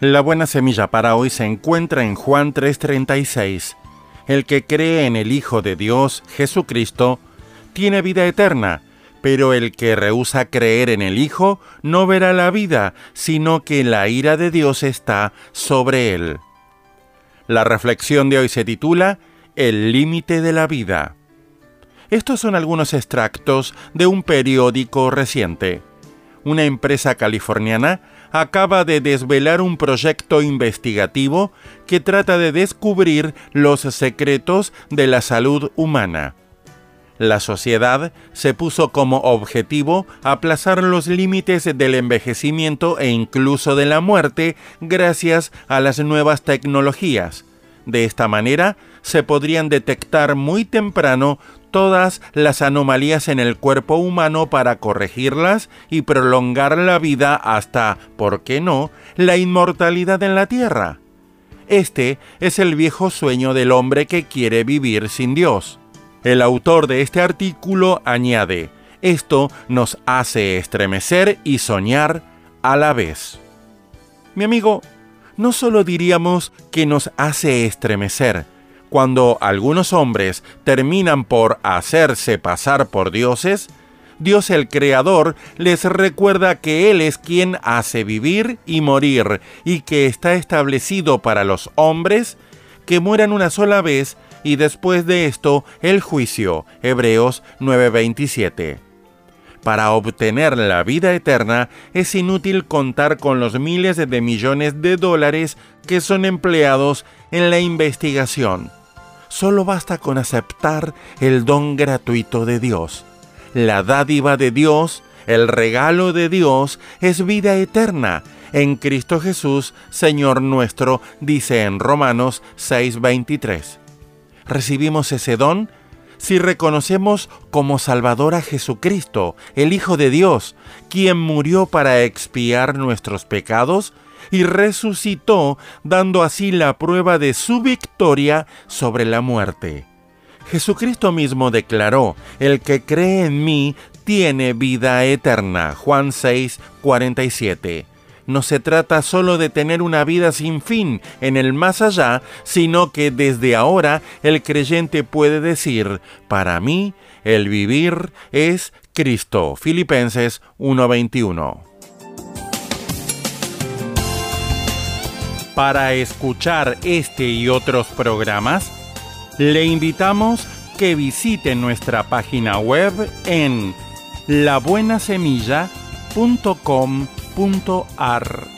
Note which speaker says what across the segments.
Speaker 1: La buena semilla para hoy se encuentra en Juan 3:36. El que cree en el Hijo de Dios, Jesucristo, tiene vida eterna, pero el que rehúsa creer en el Hijo no verá la vida, sino que la ira de Dios está sobre él. La reflexión de hoy se titula El límite de la vida. Estos son algunos extractos de un periódico reciente. Una empresa californiana acaba de desvelar un proyecto investigativo que trata de descubrir los secretos de la salud humana. La sociedad se puso como objetivo aplazar los límites del envejecimiento e incluso de la muerte gracias a las nuevas tecnologías. De esta manera, se podrían detectar muy temprano todas las anomalías en el cuerpo humano para corregirlas y prolongar la vida hasta, ¿por qué no?, la inmortalidad en la Tierra. Este es el viejo sueño del hombre que quiere vivir sin Dios. El autor de este artículo añade, esto nos hace estremecer y soñar a la vez. Mi amigo, no solo diríamos que nos hace estremecer, cuando algunos hombres terminan por hacerse pasar por dioses, Dios el Creador les recuerda que Él es quien hace vivir y morir y que está establecido para los hombres que mueran una sola vez y después de esto el juicio. Hebreos 9:27. Para obtener la vida eterna es inútil contar con los miles de millones de dólares que son empleados en la investigación solo basta con aceptar el don gratuito de Dios. La dádiva de Dios, el regalo de Dios, es vida eterna. En Cristo Jesús, Señor nuestro, dice en Romanos 6:23. Recibimos ese don si reconocemos como Salvador a Jesucristo, el Hijo de Dios, quien murió para expiar nuestros pecados y resucitó, dando así la prueba de su victoria sobre la muerte. Jesucristo mismo declaró, el que cree en mí tiene vida eterna. Juan 6, 47. No se trata solo de tener una vida sin fin en el más allá, sino que desde ahora el creyente puede decir, para mí el vivir es Cristo. Filipenses 1:21. Para escuchar este y otros programas, le invitamos que visite nuestra página web en labuenasemilla.com.ar.
Speaker 2: Hay un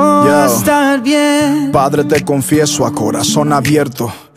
Speaker 2: a estar bien.
Speaker 3: Padre, te confieso a corazón abierto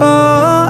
Speaker 2: Oh, oh,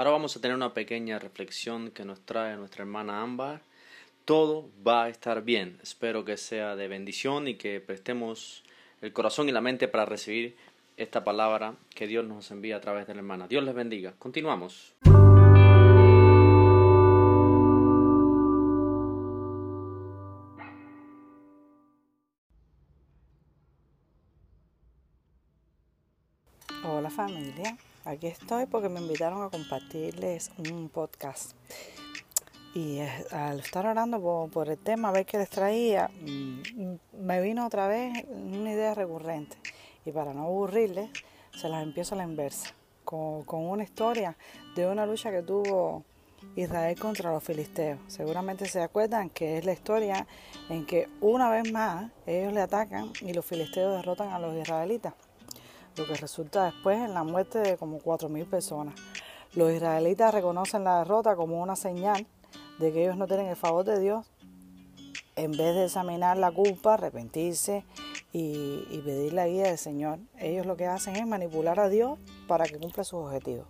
Speaker 4: Ahora vamos a tener una pequeña reflexión que nos trae nuestra hermana Ámbar. Todo va a estar bien. Espero que sea de bendición y que prestemos el corazón y la mente para recibir esta palabra que Dios nos envía a través de la hermana. Dios les bendiga. Continuamos.
Speaker 5: Familia, aquí estoy porque me invitaron a compartirles un podcast. Y eh, al estar orando por, el tema, a ver qué les traía, mm, me vino otra vez una idea recurrente. Y para no aburrirles, se las empiezo a la inversa, con una historia de una lucha que tuvo Israel contra los filisteos. Seguramente se acuerdan que es la historia en que una vez más ellos le atacan y los filisteos derrotan a los israelitas lo que resulta después en la muerte de como 4.000 personas. Los israelitas reconocen la derrota como una señal de que ellos no tienen el favor de Dios. En vez de examinar la culpa, arrepentirse y, y pedir la guía del Señor, ellos lo que hacen es manipular a Dios para que cumpla sus objetivos.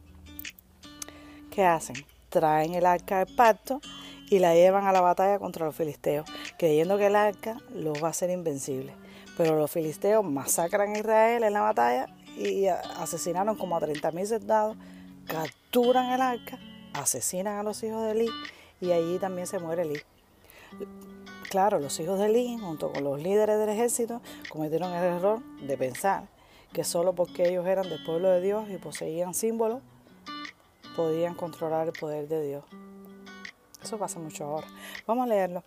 Speaker 5: ¿Qué hacen? Traen el arca del pacto y la llevan a la batalla contra los filisteos, creyendo que el arca los va a hacer invencibles. Pero los filisteos masacran a Israel en la batalla y asesinaron como a 30.000 soldados, capturan el arca, asesinan a los hijos de Eli y allí también se muere Eli. Claro, los hijos de Eli, junto con los líderes del ejército, cometieron el error de pensar que solo porque ellos eran del pueblo de Dios y poseían símbolos, podían controlar el poder de Dios. Eso pasa mucho ahora. Vamos a leerlo.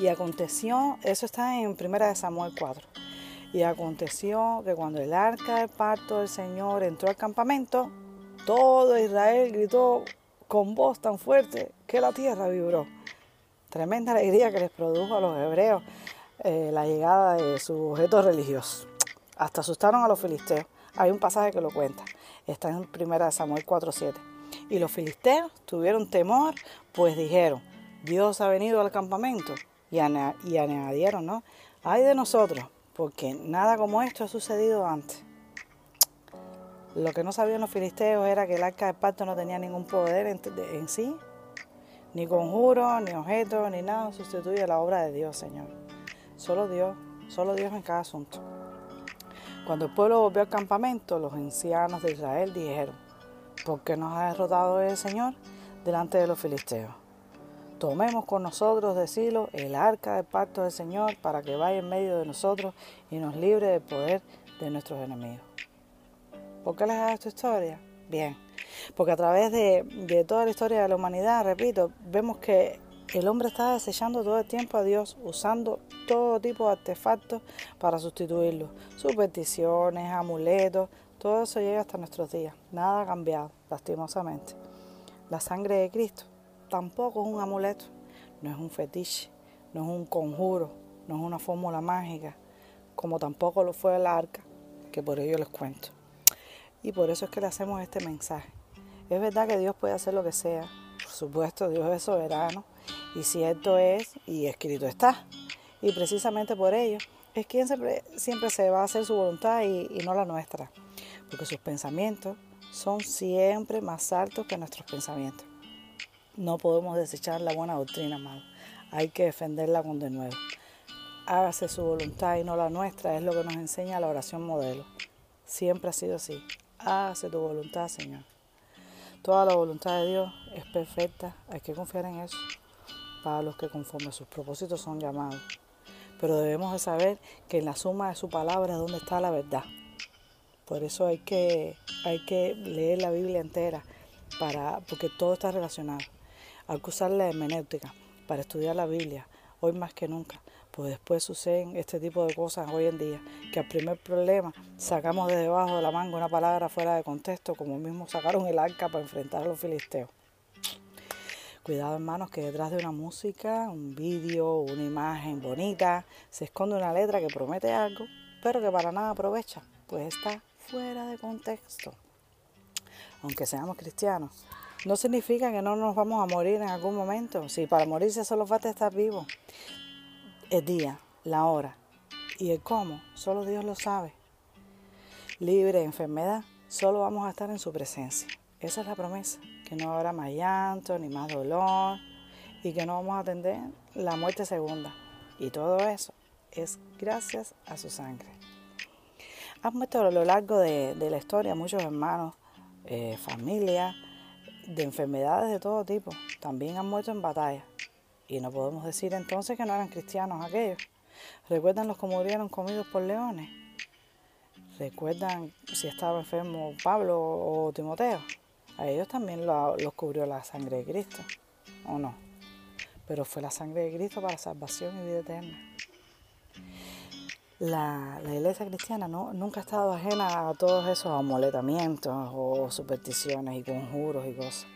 Speaker 5: Y aconteció, eso está en 1 Samuel 4. Y aconteció que cuando el arca del pacto del Señor entró al campamento, todo Israel gritó con voz tan fuerte que la tierra vibró. Tremenda alegría que les produjo a los hebreos eh, la llegada de su objeto religioso. Hasta asustaron a los filisteos. Hay un pasaje que lo cuenta. Está en 1 Samuel 4.7. Y los filisteos tuvieron temor, pues dijeron, Dios ha venido al campamento. Y, y añadieron, ¿no? Ay de nosotros, porque nada como esto ha sucedido antes. Lo que no sabían los filisteos era que el arca del pacto no tenía ningún poder en, en sí, ni conjuro, ni objeto, ni nada sustituye la obra de Dios, Señor. Solo Dios, solo Dios en cada asunto. Cuando el pueblo volvió al campamento, los ancianos de Israel dijeron, ¿por qué nos ha derrotado el Señor delante de los filisteos? Tomemos con nosotros de Silo el arca del pacto del Señor para que vaya en medio de nosotros y nos libre del poder de nuestros enemigos. ¿Por qué les hago esta historia? Bien, porque a través de, toda la historia de la humanidad, repito, vemos que el hombre está desechando todo el tiempo a Dios, usando todo tipo de artefactos para sustituirlo. Supersticiones, amuletos, todo eso llega hasta nuestros días. Nada ha cambiado, lastimosamente. La sangre de Cristo tampoco es un amuleto, no es un fetiche, no es un conjuro, no es una fórmula mágica, como tampoco lo fue el arca, que por ello les cuento. Y por eso es que le hacemos este mensaje. Es verdad que Dios puede hacer lo que sea, por supuesto, Dios es soberano, y cierto es, y escrito está. Y precisamente por ello es quien siempre, se va a hacer su voluntad y no la nuestra, porque sus pensamientos son siempre más altos que nuestros pensamientos. No podemos desechar la buena doctrina, amado. Hay que defenderla con de nuevo. Hágase su voluntad y no la nuestra, es lo que nos enseña la oración modelo. Siempre ha sido así. Hágase tu voluntad, Señor. Toda la voluntad de Dios es perfecta, hay que confiar en eso, para los que conforme a sus propósitos son llamados. Pero debemos de saber que en la suma de su palabra es donde está la verdad. Por eso hay que, hay que leer la Biblia entera, para, porque todo está relacionado. Hay que usar la hermenéutica para estudiar la Biblia, hoy más que nunca, pues después suceden este tipo de cosas hoy en día, que al primer problema sacamos de debajo de la manga una palabra fuera de contexto, como mismo sacaron el arca para enfrentar a los filisteos. Cuidado hermanos que detrás de una música, un vídeo, una imagen bonita, se esconde una letra que promete algo, pero que para nada aprovecha, pues está fuera de contexto. Aunque seamos cristianos, no significa que no nos vamos a morir en algún momento. Si para morirse solo falta estar vivo. El día, la hora y el cómo, solo Dios lo sabe. Libre de enfermedad, solo vamos a estar en su presencia. Esa es la promesa, que no habrá más llanto ni más dolor y que no vamos a atender la muerte segunda. Y todo eso es gracias a su sangre. Han muerto a lo largo de, la historia muchos hermanos, eh, familias, de enfermedades de todo tipo. También han muerto en batalla. Y no podemos decir entonces que no eran cristianos aquellos. ¿Recuerdan los que murieron comidos por leones? ¿Recuerdan si estaba enfermo Pablo o Timoteo? A ellos también lo- los cubrió la sangre de Cristo, ¿o no? Pero fue la sangre de Cristo para salvación y vida eterna. La, la iglesia cristiana no, nunca ha estado ajena a todos esos amoletamientos o supersticiones y conjuros y cosas.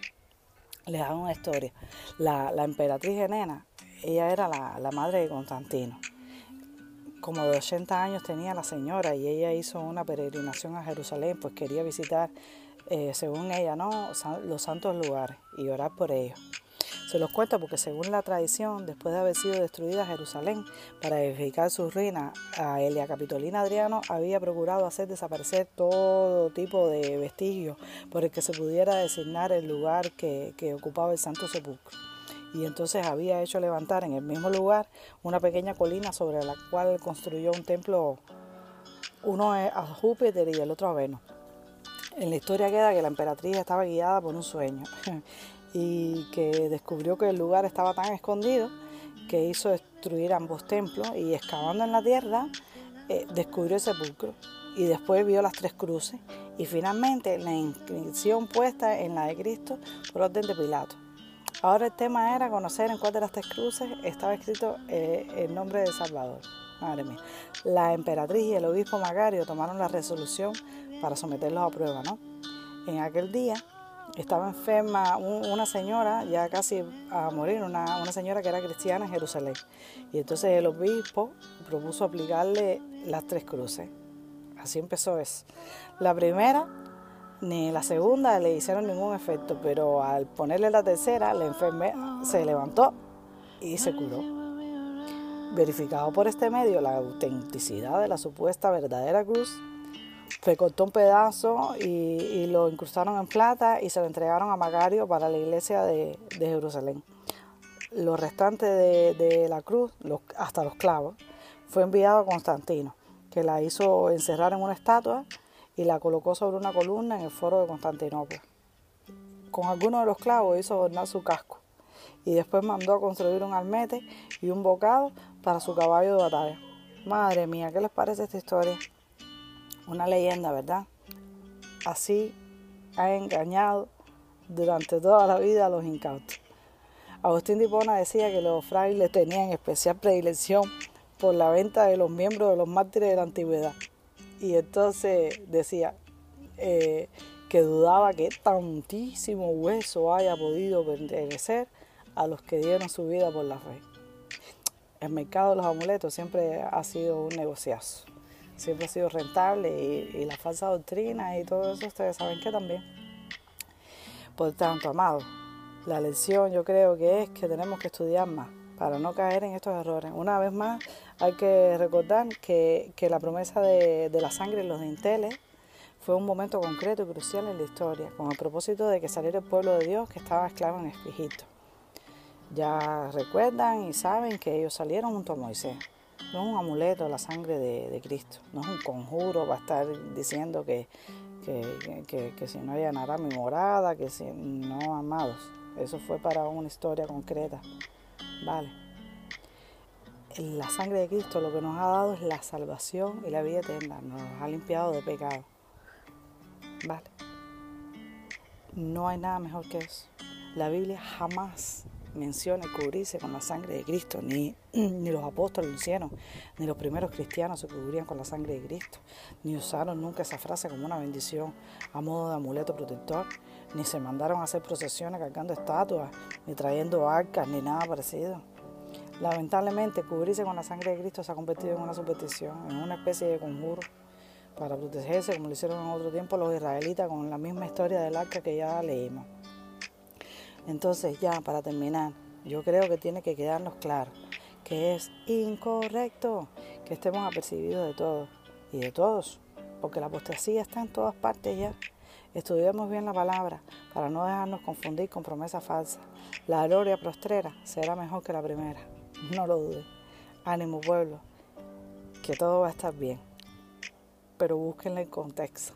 Speaker 5: Les hago una historia. La, la emperatriz Helena, ella era la, la madre de Constantino. Como de 80 años tenía la señora y ella hizo una peregrinación a Jerusalén, pues quería visitar, eh, según ella, ¿no? Los santos lugares y orar por ellos. Se los cuento porque según la tradición, después de haber sido destruida Jerusalén para edificar sus ruinas, a Elia Capitolina Adriano había procurado hacer desaparecer todo tipo de vestigios por el que se pudiera designar el lugar que, que ocupaba el Santo Sepulcro. Y entonces había hecho levantar en el mismo lugar una pequeña colina sobre la cual construyó un templo, uno a Júpiter y el otro a Venus. En la historia queda que la emperatriz estaba guiada por un sueño y que descubrió que el lugar estaba tan escondido que hizo destruir ambos templos y excavando en la tierra eh, descubrió el sepulcro y después vio las tres cruces y finalmente la inscripción puesta en la de Cristo por orden de Pilato. Ahora el tema era conocer en cuál de las tres cruces estaba escrito eh, el nombre de Salvador. Madre mía. La emperatriz y el obispo Macario tomaron la resolución para someterlos a prueba, ¿no? En aquel día estaba enferma un- una señora, ya casi a morir, una, una señora que era cristiana en Jerusalén. Y entonces el obispo propuso aplicarle las tres cruces. Así empezó eso. La primera, ni la segunda le hicieron ningún efecto, pero al ponerle la tercera, la enfermera se levantó y se curó. Verificado por este medio la autenticidad de la supuesta verdadera cruz, recortó un pedazo y, lo incrustaron en plata y se lo entregaron a Macario para la iglesia de, Jerusalén. Lo restante de, la cruz, los- hasta los clavos, fue enviado a Constantino, que la hizo encerrar en una estatua y la colocó sobre una columna en el foro de Constantinopla. Con algunos de los clavos hizo adornar su casco y después mandó a construir un almete y un bocado para su caballo de batalla. Madre mía, ¿qué les parece esta historia? Una leyenda, ¿verdad? Así ha engañado durante toda la vida a los incautos. Agustín Dipona decía que los frailes tenían especial predilección por la venta de los miembros de los mártires de la antigüedad. Y entonces decía eh, que dudaba que tantísimo hueso haya podido pertenecer a los que dieron su vida por la fe. El mercado de los amuletos siempre ha sido un negociazo, siempre ha sido rentable y, y la falsa doctrina y todo eso, ustedes saben que también. Por tanto, amados, la lección yo creo que es que tenemos que estudiar más para no caer en estos errores. Una vez más, hay que recordar que, la promesa de, la sangre en los dinteles fue un momento concreto y crucial en la historia, con el propósito de que saliera el pueblo de Dios que estaba esclavo en Egipto. Ya recuerdan y saben que ellos salieron junto a Moisés. No es un amuleto la sangre de, Cristo, no es un conjuro para estar diciendo que, que, que, si no allanará mi morada, que si no, amados. Eso fue para una historia concreta. Vale. La sangre de Cristo lo que nos ha dado es la salvación y la vida eterna. Nos ha limpiado de pecado. Vale. No hay nada mejor que eso. La Biblia jamás menciona cubrirse con la sangre de Cristo, ni, ni los apóstoles lo hicieron, ni los primeros cristianos se cubrían con la sangre de Cristo, ni usaron nunca esa frase como una bendición a modo de amuleto protector, ni se mandaron a hacer procesiones cargando estatuas, ni trayendo arcas, ni nada parecido. Lamentablemente, cubrirse con la sangre de Cristo se ha convertido en una superstición, en una especie de conjuro para protegerse, como lo hicieron en otro tiempo los israelitas con la misma historia del arca que ya leímos. Entonces ya, para terminar, yo creo que tiene que quedarnos claro que es incorrecto que estemos apercibidos de todo y de todos, porque la apostasía está en todas partes ya. Estudiemos bien la palabra para no dejarnos confundir con promesas falsas. La gloria prostrera será mejor que la primera, no lo dudes. Ánimo pueblo, que todo va a estar bien, pero búsquenle el contexto.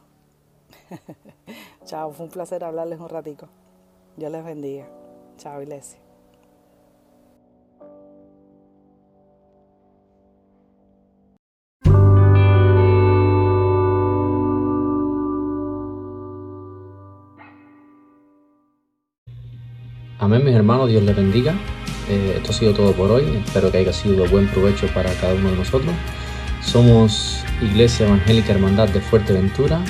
Speaker 5: Chao, fue un placer hablarles un ratico. Dios les bendiga. Chao, iglesia.
Speaker 4: Amén, mis hermanos, Dios les bendiga. Eh, esto ha sido todo por hoy. Espero que haya sido de buen provecho para cada uno de nosotros. Somos Iglesia Evangélica Hermandad de Fuerteventura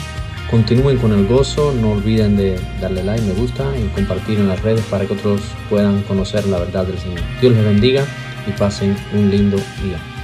Speaker 4: Continúen con el gozo, no olviden de darle like, me gusta y compartir en las redes para que otros puedan conocer la verdad del Señor. Dios les bendiga y pasen un lindo día.